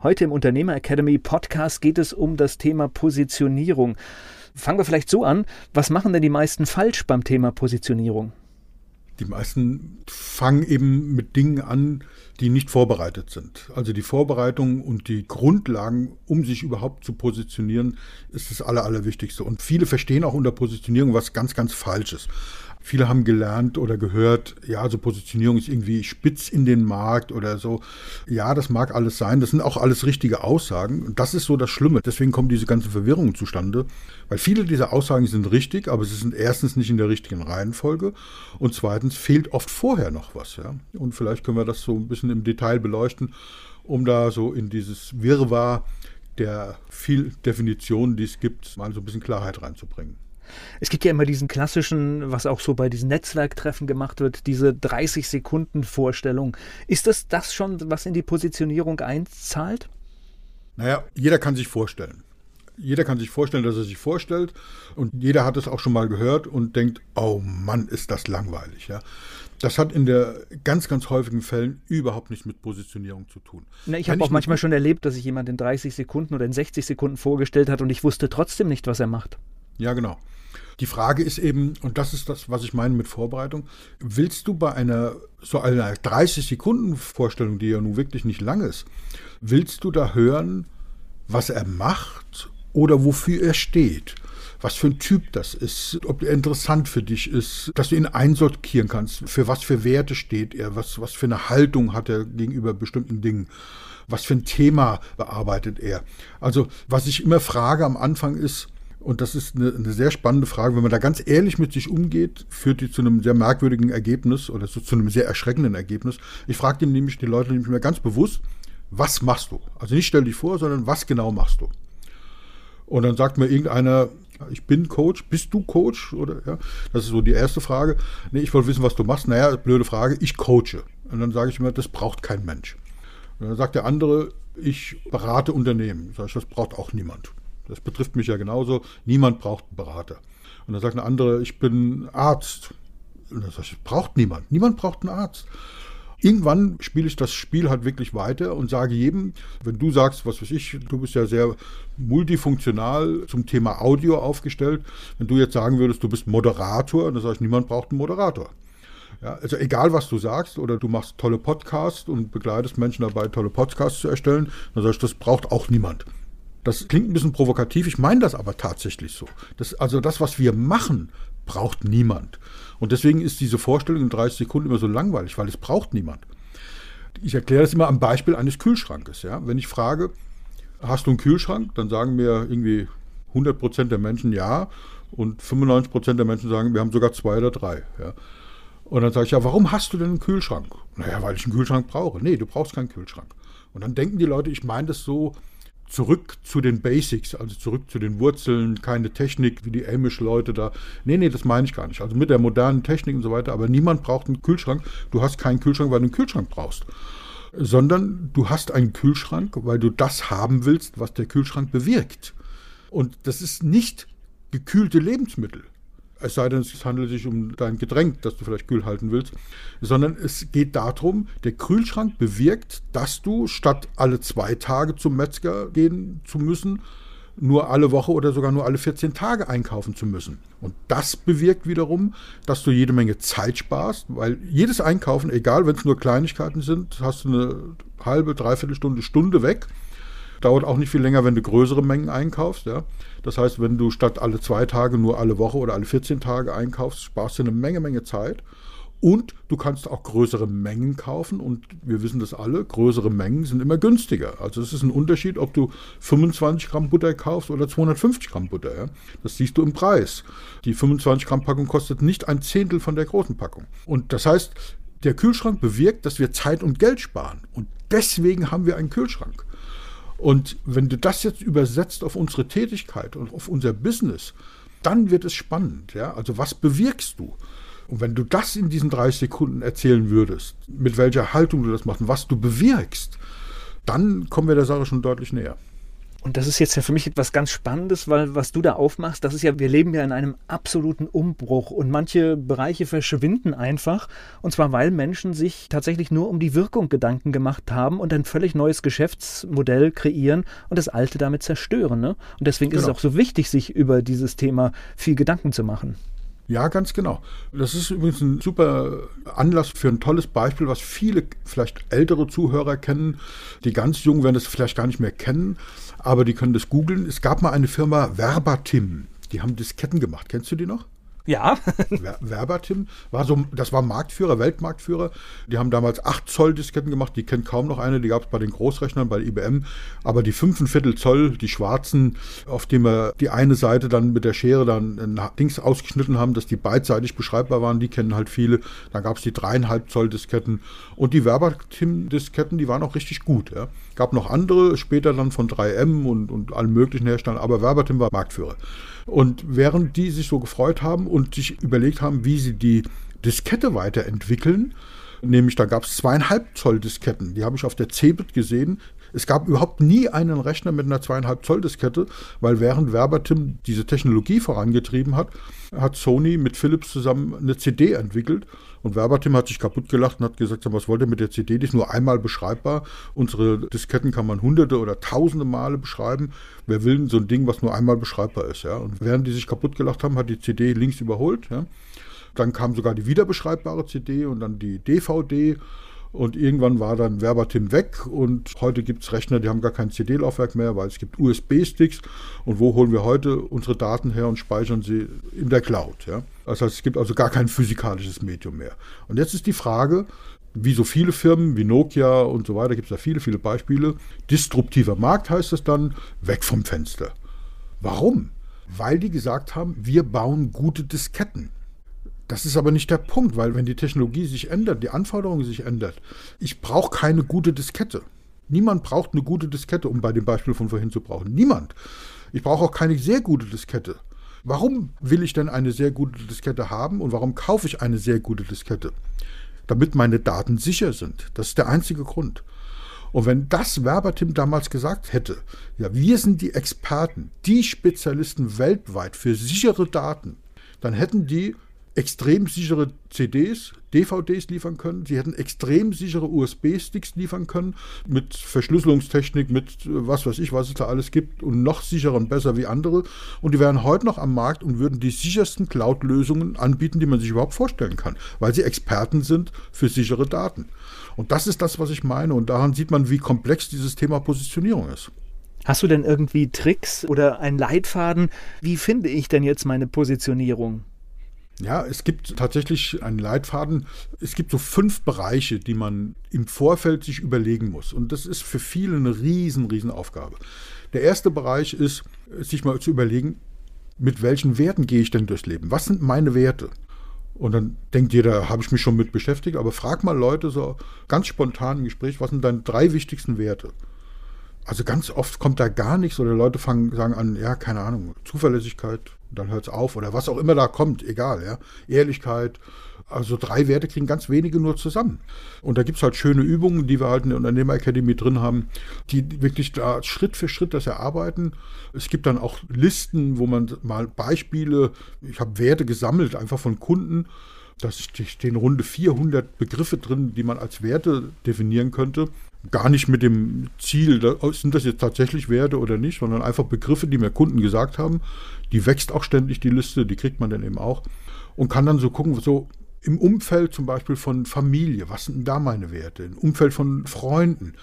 Heute im Unternehmer Academy Podcast geht es um das Thema Positionierung. Fangen wir vielleicht so an. Was machen denn die meisten falsch beim Thema Positionierung? Die meisten fangen eben mit Dingen an, die nicht vorbereitet sind. Also die Vorbereitung und die Grundlagen, um sich überhaupt zu positionieren, ist das Aller, Allerwichtigste. Und viele verstehen auch unter Positionierung was ganz, ganz Falsches. Viele haben gelernt oder gehört, ja, so Positionierung ist irgendwie spitz in den Markt oder so. Ja, das mag alles sein. Das sind auch alles richtige Aussagen. Und das ist so das Schlimme. Deswegen kommen diese ganzen Verwirrungen zustande. Weil viele dieser Aussagen sind richtig, aber sie sind erstens nicht in der richtigen Reihenfolge. Und zweitens fehlt oft vorher noch was. Ja? Und vielleicht können wir das so ein bisschen im Detail beleuchten, um da so in dieses Wirrwarr der viel Definitionen, die es gibt, mal so ein bisschen Klarheit reinzubringen. Es gibt ja immer diesen klassischen, was auch so bei diesen Netzwerktreffen gemacht wird, diese 30 Sekunden Vorstellung. Ist das das schon, was in die Positionierung einzahlt? Naja, jeder kann sich vorstellen. Jeder kann sich vorstellen, dass er sich vorstellt und jeder hat es auch schon mal gehört und denkt, oh Mann, ist das langweilig. Ja? Das hat in der ganz, ganz häufigen Fällen überhaupt nichts mit Positionierung zu tun. Na, ich habe auch manchmal schon erlebt, dass sich jemand in 30 Sekunden oder in 60 Sekunden vorgestellt hat und ich wusste trotzdem nicht, was er macht. Ja, genau. Die Frage ist eben, und das ist das, was ich meine mit Vorbereitung, willst du bei einer so einer 30-Sekunden-Vorstellung, die ja nun wirklich nicht lang ist, willst du da hören, was er macht oder wofür er steht? was für ein Typ das ist, ob er interessant für dich ist, dass du ihn einsortieren kannst, für was für Werte steht er, was, was für eine Haltung hat er gegenüber bestimmten Dingen, was für ein Thema bearbeitet er. Also, was ich immer frage am Anfang ist, und das ist eine, eine, sehr spannende Frage. Wenn man da ganz ehrlich mit sich umgeht, führt die zu einem sehr merkwürdigen Ergebnis oder zu, zu einem sehr erschreckenden Ergebnis. Ich frage nämlich die Leute nämlich mir ganz bewusst, was machst du? Also nicht stell dich vor, sondern was genau machst du? Und dann sagt mir irgendeiner, ich bin Coach, bist du Coach? Oder ja, das ist so die erste Frage. Nee, ich wollte wissen, was du machst. Naja, blöde Frage, ich coache. Und dann sage ich immer, das braucht kein Mensch. Und dann sagt der andere, ich berate Unternehmen. Sag ich, das braucht auch niemand. Das betrifft mich ja genauso. Niemand braucht einen Berater. Und dann sagt eine andere, ich bin Arzt. Und dann sage ich, braucht niemand. Niemand braucht einen Arzt. Irgendwann spiele ich das Spiel halt wirklich weiter und sage jedem, wenn du sagst, was weiß ich, du bist ja sehr multifunktional zum Thema Audio aufgestellt, wenn du jetzt sagen würdest, du bist Moderator, dann sage ich, niemand braucht einen Moderator. Ja, also egal, was du sagst, oder du machst tolle Podcasts und begleitest Menschen dabei, tolle Podcasts zu erstellen, dann sage ich, das braucht auch niemand. Das klingt ein bisschen provokativ, ich meine das aber tatsächlich so. Das, also das, was wir machen, braucht niemand. Und deswegen ist diese Vorstellung in 30 Sekunden immer so langweilig, weil es braucht niemand. Ich erkläre das immer am Beispiel eines Kühlschrankes. Ja? Wenn ich frage, hast du einen Kühlschrank, dann sagen mir irgendwie 100% der Menschen ja und 95% der Menschen sagen, wir haben sogar zwei oder drei. Ja? Und dann sage ich, ja, warum hast du denn einen Kühlschrank? Naja, weil ich einen Kühlschrank brauche. Nee, du brauchst keinen Kühlschrank. Und dann denken die Leute, ich meine das so zurück zu den Basics, also zurück zu den Wurzeln, keine Technik wie die Amish-Leute da. Nee, nee, das meine ich gar nicht. Also mit der modernen Technik und so weiter, aber niemand braucht einen Kühlschrank. Du hast keinen Kühlschrank, weil du einen Kühlschrank brauchst. Sondern du hast einen Kühlschrank, weil du das haben willst, was der Kühlschrank bewirkt. Und das ist nicht gekühlte Lebensmittel. Es sei denn, es handelt sich um dein Getränk, das du vielleicht kühl halten willst, sondern es geht darum, der Kühlschrank bewirkt, dass du statt alle zwei Tage zum Metzger gehen zu müssen, nur alle Woche oder sogar nur alle 14 Tage einkaufen zu müssen. Und das bewirkt wiederum, dass du jede Menge Zeit sparst, weil jedes Einkaufen, egal wenn es nur Kleinigkeiten sind, hast du eine halbe, dreiviertel Stunde, Stunde weg. Dauert auch nicht viel länger, wenn du größere Mengen einkaufst. Ja. Das heißt, wenn du statt alle zwei Tage nur alle Woche oder alle 14 Tage einkaufst, sparst du eine Menge, Menge Zeit. Und du kannst auch größere Mengen kaufen und wir wissen das alle, größere Mengen sind immer günstiger. Also es ist ein Unterschied, ob du 25 Gramm Butter kaufst oder 250 Gramm Butter. Ja? Das siehst du im Preis. Die 25 Gramm Packung kostet nicht ein Zehntel von der großen Packung. Und das heißt, der Kühlschrank bewirkt, dass wir Zeit und Geld sparen. Und deswegen haben wir einen Kühlschrank. Und wenn du das jetzt übersetzt auf unsere Tätigkeit und auf unser Business, dann wird es spannend. Ja? Also was bewirkst du? Und wenn du das in diesen 30 Sekunden erzählen würdest, mit welcher Haltung du das machst und was du bewirkst, dann kommen wir der Sache schon deutlich näher. Und das ist jetzt ja für mich etwas ganz Spannendes, weil was du da aufmachst, das ist ja, wir leben ja in einem absoluten Umbruch und manche Bereiche verschwinden einfach. Und zwar, weil Menschen sich tatsächlich nur um die Wirkung Gedanken gemacht haben und ein völlig neues Geschäftsmodell kreieren und das alte damit zerstören. Ne? Und deswegen genau. ist es genau. auch so wichtig, sich über dieses Thema viel Gedanken zu machen. Ja, ganz genau. Das ist übrigens ein super Anlass für ein tolles Beispiel, was viele vielleicht ältere Zuhörer kennen. Die ganz Jungen werden es vielleicht gar nicht mehr kennen, aber die können das googeln. Es gab mal eine Firma Verbatim. Die haben Disketten gemacht. Kennst du die noch? Ja. Verbatim war so, das war Marktführer, Weltmarktführer. Die haben damals 8 Zoll Disketten gemacht, die kennt kaum noch eine, die gab es bei den Großrechnern, bei IBM. Aber die 5,25 Zoll, die schwarzen, auf dem wir die eine Seite dann mit der Schere dann ein Dings ausgeschnitten haben, dass die beidseitig beschreibbar waren, die kennen halt viele. Dann gab es die 3,5 Zoll Disketten und die Verbatim Disketten, die waren auch richtig gut. Ja. Gab noch andere, später dann von 3M und, und allen möglichen Herstellern, aber Verbatim war Marktführer. Und während die sich so gefreut haben sich überlegt haben, wie sie die Diskette weiterentwickeln, nämlich da gab es zweieinhalb Zoll Disketten, die habe ich auf der Cebit gesehen. Es gab überhaupt nie einen Rechner mit einer zweieinhalb Zoll Diskette, weil während Verbatim diese Technologie vorangetrieben hat, hat Sony mit Philips zusammen eine CD entwickelt und Verbatim hat sich kaputt gelacht und hat gesagt, was wollt ihr mit der CD? Die ist nur einmal beschreibbar. Unsere Disketten kann man hunderte oder tausende Male beschreiben. Wer will so ein Ding, was nur einmal beschreibbar ist? Ja? Und während die sich kaputt gelacht haben, hat die CD links überholt. Ja? Dann kam sogar die wiederbeschreibbare CD und dann die DVD. Und irgendwann war dann Verbatim weg und heute gibt es Rechner, die haben gar kein CD-Laufwerk mehr, weil es gibt USB-Sticks. Und wo holen wir heute unsere Daten her und speichern sie in der Cloud? Ja? Das heißt, es gibt also gar kein physikalisches Medium mehr. Und jetzt ist die Frage, wie so viele Firmen, wie Nokia und so weiter, gibt es da viele, viele Beispiele. Disruptiver Markt heißt es dann, weg vom Fenster. Warum? Weil die gesagt haben, wir bauen gute Disketten. Das ist aber nicht der Punkt, weil wenn die Technologie sich ändert, die Anforderungen sich ändert, ich brauche keine gute Diskette. Niemand braucht eine gute Diskette, um bei dem Beispiel von vorhin zu brauchen. Niemand. Ich brauche auch keine sehr gute Diskette. Warum will ich denn eine sehr gute Diskette haben und warum kaufe ich eine sehr gute Diskette? Damit meine Daten sicher sind. Das ist der einzige Grund. Und wenn das Werbertim damals gesagt hätte, ja, wir sind die Experten, die Spezialisten weltweit für sichere Daten, dann hätten die extrem sichere CDs, DVDs liefern können. Sie hätten extrem sichere USB-Sticks liefern können mit Verschlüsselungstechnik, mit äh, was weiß ich, was es da alles gibt und noch sicherer und besser wie andere. Und die wären heute noch am Markt und würden die sichersten Cloud-Lösungen anbieten, die man sich überhaupt vorstellen kann, weil sie Experten sind für sichere Daten. Und das ist das, was ich meine. Und daran sieht man, wie komplex dieses Thema Positionierung ist. Hast du denn irgendwie Tricks oder einen Leitfaden? Wie finde ich denn jetzt meine Positionierung? Ja, es gibt tatsächlich einen Leitfaden. Es gibt so fünf Bereiche, die man im Vorfeld sich überlegen muss. Und das ist für viele eine riesen, riesen Aufgabe. Der erste Bereich ist, sich mal zu überlegen, mit welchen Werten gehe ich denn durchs Leben? Was sind meine Werte? Und dann denkt jeder, habe ich mich schon mit beschäftigt, aber frag mal Leute so ganz spontan im Gespräch, was sind deine drei wichtigsten Werte? Also ganz oft kommt da gar nichts oder Leute fangen, sagen an, ja, keine Ahnung, Zuverlässigkeit, dann hört es auf oder was auch immer da kommt, egal, ja. Ehrlichkeit. Also drei Werte kriegen ganz wenige nur zusammen. Und da gibt es halt schöne Übungen, die wir halt in der Unternehmerakademie drin haben, die wirklich da Schritt für Schritt das erarbeiten. Es gibt dann auch Listen, wo man mal Beispiele, ich habe Werte gesammelt, einfach von Kunden. Da stehen runde 400 Begriffe drin, die man als Werte definieren könnte gar nicht mit dem Ziel, sind das jetzt tatsächlich Werte oder nicht, sondern einfach Begriffe, die mir Kunden gesagt haben. Die wächst auch ständig, die Liste, die kriegt man dann eben auch. Und kann dann so gucken, so, Im Umfeld zum Beispiel von Familie, was sind da meine Werte? Im Umfeld von Freunden,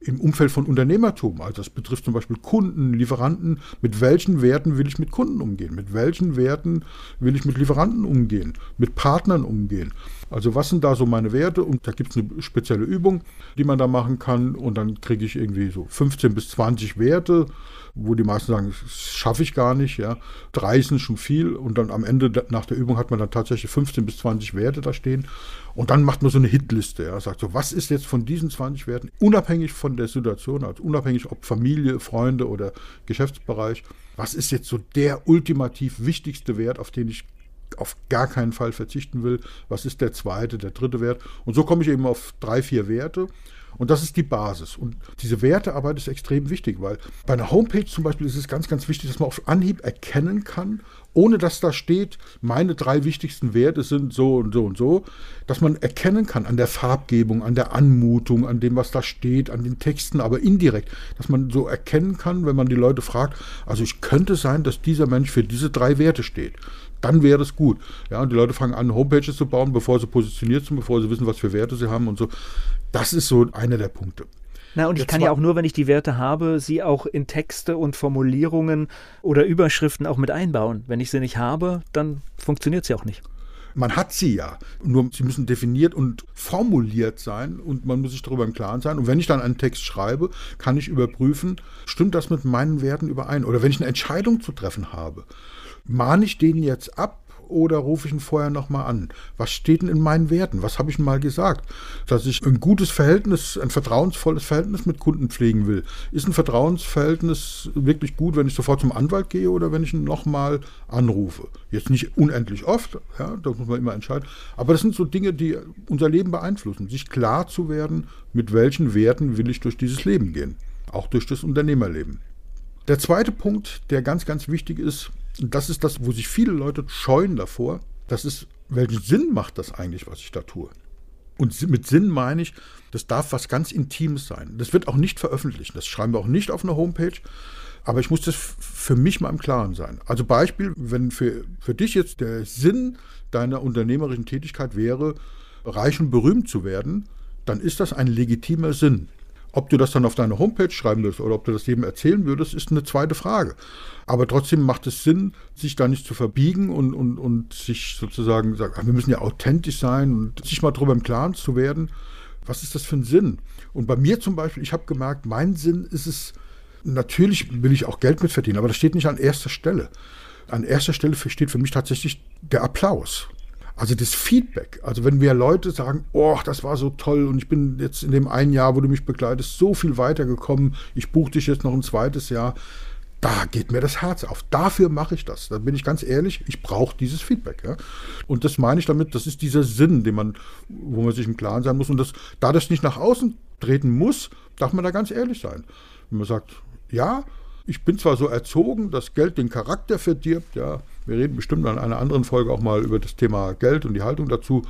im Umfeld von Unternehmertum, also das betrifft zum Beispiel Kunden, Lieferanten, mit welchen Werten will ich mit Kunden umgehen? Mit welchen Werten will ich mit Lieferanten umgehen? Mit Partnern umgehen? Also was sind da so meine Werte? Und da gibt es eine spezielle Übung, die man da machen kann. Und dann kriege ich irgendwie so 15 bis 20 Werte, wo die meisten sagen, das schaffe ich gar nicht, ja. Drei sind schon viel. Und dann am Ende nach der Übung hat man dann tatsächlich 15 bis 20 Werte da stehen. Und dann macht man so eine Hitliste, ja, sagt so, was ist jetzt von diesen 20 Werten, unabhängig von der Situation, also unabhängig ob Familie, Freunde oder Geschäftsbereich, was ist jetzt so der ultimativ wichtigste Wert, auf den ich auf gar keinen Fall verzichten will. Was ist der zweite, der dritte Wert? Und so komme ich eben auf drei, vier Werte. Und das ist die Basis. Und diese Wertearbeit ist extrem wichtig, weil bei einer Homepage zum Beispiel ist es ganz, ganz wichtig, dass man auf Anhieb erkennen kann, ohne dass da steht, meine drei wichtigsten Werte sind so und so und so, dass man erkennen kann an der Farbgebung, an der Anmutung, an dem, was da steht, an den Texten, aber indirekt, dass man so erkennen kann, wenn man die Leute fragt, also ich könnte sein, dass dieser Mensch für diese drei Werte steht dann wäre es gut. Ja, und die Leute fangen an, Homepages zu bauen, bevor sie positioniert sind, bevor sie wissen, was für Werte sie haben und so. Das ist so einer der Punkte. Na, und ich kann ja auch nur, wenn ich die Werte habe, sie auch in Texte und Formulierungen oder Überschriften auch mit einbauen. Wenn ich sie nicht habe, dann funktioniert sie auch nicht. Man hat sie ja, nur sie müssen definiert und formuliert sein und man muss sich darüber im Klaren sein. Und wenn ich dann einen Text schreibe, kann ich überprüfen, stimmt das mit meinen Werten überein? Oder wenn ich eine Entscheidung zu treffen habe, mahne ich den jetzt ab oder rufe ich ihn vorher nochmal an? Was steht denn in meinen Werten? Was habe ich mal gesagt? Dass ich ein gutes Verhältnis, ein vertrauensvolles Verhältnis mit Kunden pflegen will. Ist ein Vertrauensverhältnis wirklich gut, wenn ich sofort zum Anwalt gehe oder wenn ich ihn nochmal anrufe? Jetzt nicht unendlich oft, ja, das muss man immer entscheiden. Aber das sind so Dinge, die unser Leben beeinflussen. Sich klar zu werden, mit welchen Werten will ich durch dieses Leben gehen. Auch durch das Unternehmerleben. Der zweite Punkt, der ganz, ganz wichtig ist, und das ist das, wo sich viele Leute scheuen davor. Das ist, welchen Sinn macht das eigentlich, was ich da tue? Und mit Sinn meine ich, das darf was ganz Intimes sein. Das wird auch nicht veröffentlicht. Das schreiben wir auch nicht auf einer Homepage. Aber ich muss das für mich mal im Klaren sein. Also Beispiel, wenn für, für dich jetzt der Sinn deiner unternehmerischen Tätigkeit wäre, reich und berühmt zu werden, dann ist das ein legitimer Sinn. Ob du das dann auf deine Homepage schreiben willst oder ob du das jedem erzählen würdest, ist eine zweite Frage. Aber trotzdem macht es Sinn, sich da nicht zu verbiegen und, und, und sich sozusagen sagen, wir müssen ja authentisch sein und sich mal darüber im Klaren zu werden, was ist das für ein Sinn? Und bei mir zum Beispiel, ich habe gemerkt, mein Sinn ist es, natürlich will ich auch Geld mit verdienen, aber das steht nicht an erster Stelle. An erster Stelle steht für mich tatsächlich der Applaus. Also das Feedback, also wenn wir Leute sagen, oh, das war so toll und ich bin jetzt in dem einen Jahr, wo du mich begleitest, so viel weitergekommen, ich buche dich jetzt noch ein zweites Jahr, da geht mir das Herz auf. Dafür mache ich das. Da bin ich ganz ehrlich, ich brauche dieses Feedback. Ja? Und das meine ich damit, das ist dieser Sinn, den man, wo man sich im Klaren sein muss. Und das, da das nicht nach außen treten muss, darf man da ganz ehrlich sein. Wenn man sagt, ja, ich bin zwar so erzogen, dass Geld den Charakter verdirbt, ja, wir reden bestimmt an einer anderen Folge auch mal über das Thema Geld und die Haltung dazu.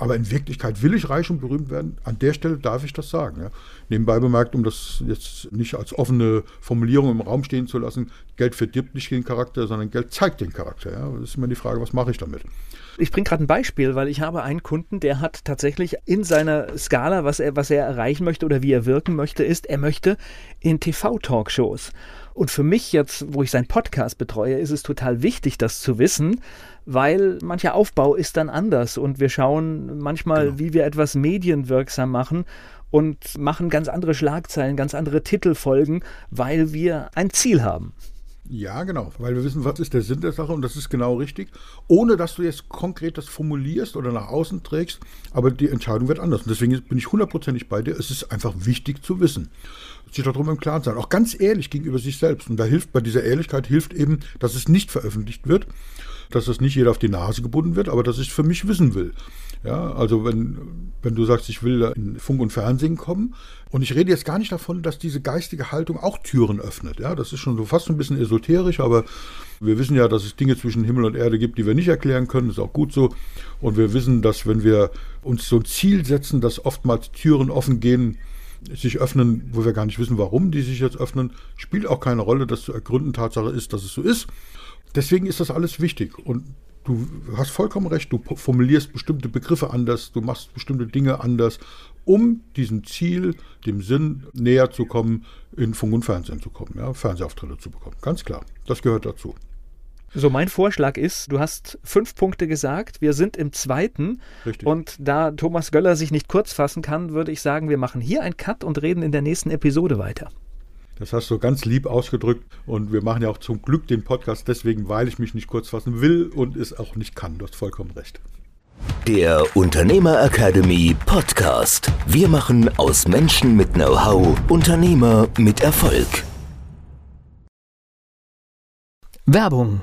Aber in Wirklichkeit will ich reich und berühmt werden. An der Stelle darf ich das sagen. Ja. Nebenbei bemerkt, um das jetzt nicht als offene Formulierung im Raum stehen zu lassen, Geld verdirbt nicht den Charakter, sondern Geld zeigt den Charakter. Ja. Das ist immer die Frage, was mache ich damit? Ich bringe gerade ein Beispiel, weil ich habe einen Kunden, der hat tatsächlich in seiner Skala, was er, was er erreichen möchte oder wie er wirken möchte, ist, er möchte in TV-Talkshows. Und für mich jetzt, wo ich seinen Podcast betreue, ist es total wichtig, das zu wissen, weil mancher Aufbau ist dann anders und wir schauen manchmal, genau. wie wir etwas medienwirksam machen und machen ganz andere Schlagzeilen, ganz andere Titelfolgen, weil wir ein Ziel haben. Ja, genau, weil wir wissen, was ist der Sinn der Sache und das ist genau richtig, ohne dass du jetzt konkret das formulierst oder nach außen trägst, aber die Entscheidung wird anders. Und deswegen bin ich hundertprozentig bei dir, es ist einfach wichtig zu wissen sich darüber im Klaren sein. Auch ganz ehrlich gegenüber sich selbst. Und da hilft bei dieser Ehrlichkeit hilft eben, dass es nicht veröffentlicht wird, dass das nicht jeder auf die Nase gebunden wird, aber dass ich für mich wissen will. Ja, also wenn, wenn du sagst, ich will in Funk und Fernsehen kommen, und ich rede jetzt gar nicht davon, dass diese geistige Haltung auch Türen öffnet. Ja, das ist schon so fast ein bisschen esoterisch, aber wir wissen ja, dass es Dinge zwischen Himmel und Erde gibt, die wir nicht erklären können. Ist auch gut so. Und wir wissen, dass wenn wir uns so ein Ziel setzen, dass oftmals Türen offen gehen, sich öffnen, wo wir gar nicht wissen, warum die sich jetzt öffnen, spielt auch keine Rolle. Das zu ergründen Tatsache ist, dass es so ist. Deswegen ist das alles wichtig. Und Du hast vollkommen recht, du formulierst bestimmte Begriffe anders, du machst bestimmte Dinge anders, um diesem Ziel, dem Sinn näher zu kommen, in Funk und Fernsehen zu kommen, ja, Fernsehauftritte zu bekommen. Ganz klar, das gehört dazu. So, mein Vorschlag ist, du hast fünf Punkte gesagt, wir sind im zweiten. Richtig. Und da Thomas Göller sich nicht kurz fassen kann, würde ich sagen, wir machen hier einen Cut und reden in der nächsten Episode weiter. Das hast du ganz lieb ausgedrückt und wir machen ja auch zum Glück den Podcast deswegen, weil ich mich nicht kurz fassen will und es auch nicht kann. Du hast vollkommen recht. Der Unternehmer Academy Podcast. Wir machen aus Menschen mit Know-how Unternehmer mit Erfolg. Werbung